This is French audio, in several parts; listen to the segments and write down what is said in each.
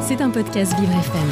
C'est un podcast Vivre FM.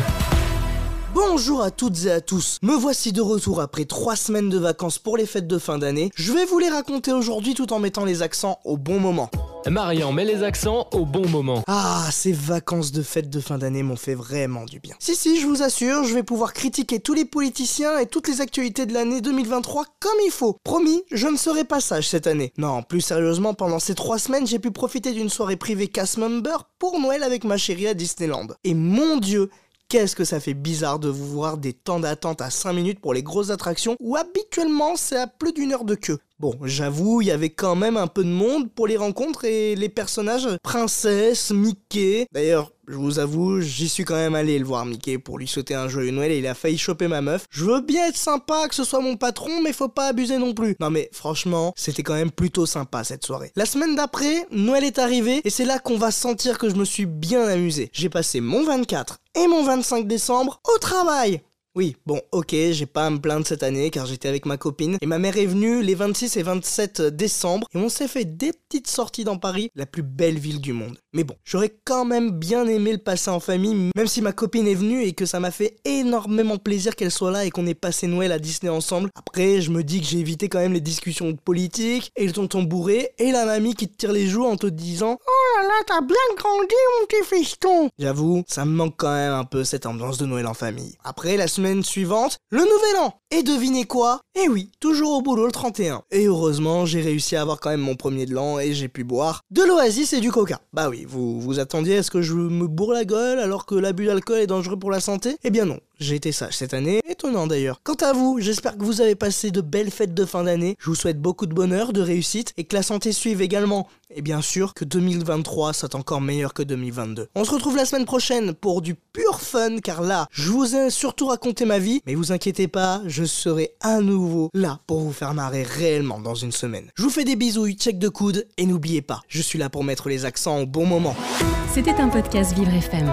Bonjour à toutes et à tous, me voici de retour après trois semaines de vacances pour les fêtes de fin d'année. Je vais vous les raconter aujourd'hui tout en mettant les accents au bon moment. Marian met les accents au bon moment. Ah, ces vacances de fêtes de fin d'année m'ont fait vraiment du bien. Si si, je vous assure, je vais pouvoir critiquer tous les politiciens et toutes les actualités de l'année 2023 comme il faut. Promis, je ne serai pas sage cette année. Non, plus sérieusement, pendant ces trois semaines, j'ai pu profiter d'une soirée privée cast member pour Noël avec ma chérie à Disneyland. Et mon dieu, Qu'est-ce que ça fait bizarre de vous voir des temps d'attente à 5 minutes pour les grosses attractions où habituellement c'est à plus d'une heure de queue. Bon, j'avoue, il y avait quand même un peu de monde pour les rencontres et les personnages princesse, Mickey. D'ailleurs, je vous avoue, j'y suis quand même allé le voir Mickey pour lui souhaiter un joyeux Noël et il a failli choper ma meuf. Je veux bien être sympa, que ce soit mon patron, mais faut pas abuser non plus. Non mais franchement, c'était quand même plutôt sympa cette soirée. La semaine d'après, Noël est arrivé et c'est là qu'on va sentir que je me suis bien amusé. J'ai passé mon 24 et mon 25 décembre au travail. Oui, bon, ok, j'ai pas à me plaindre cette année car j'étais avec ma copine. Et ma mère est venue les 26 et 27 décembre et on s'est fait des petites sorties dans Paris, la plus belle ville du monde. Mais bon, j'aurais quand même bien aimé le passer en famille, même si ma copine est venue et que ça m'a fait énormément plaisir qu'elle soit là et qu'on ait passé Noël à Disney ensemble. Après, je me dis que j'ai évité quand même les discussions politiques et le tonton bourré et la mamie qui te tire les joues en te disant Oh là là, t'as bien grandi mon petit fiston J'avoue, ça me manque quand même un peu cette ambiance de Noël en famille. Après, la semaine suivante, le nouvel an. Et devinez quoi? Eh oui, toujours au boulot le 31. Et heureusement, j'ai réussi à avoir quand même mon premier de l'an et j'ai pu boire de l'oasis et du coca. Bah oui, vous vous attendiez à ce que je me bourre la gueule alors que l'abus d'alcool est dangereux pour la santé? Eh bien non, j'ai été sage cette année, étonnant d'ailleurs. Quant à vous, j'espère que vous avez passé de belles fêtes de fin d'année. Je vous souhaite beaucoup de bonheur, de réussite et que la santé suive également. Et bien sûr que 2023 soit encore meilleur que 2022. On se retrouve la semaine prochaine pour du pur fun car là, je vous ai surtout raconté ma vie, mais vous inquiétez pas, je serai à nouveau là pour vous faire marrer réellement dans une semaine. Je vous fais des bisous, check de coude et n'oubliez pas, je suis là pour mettre les accents au bon moment. C'était un podcast Vivre FM.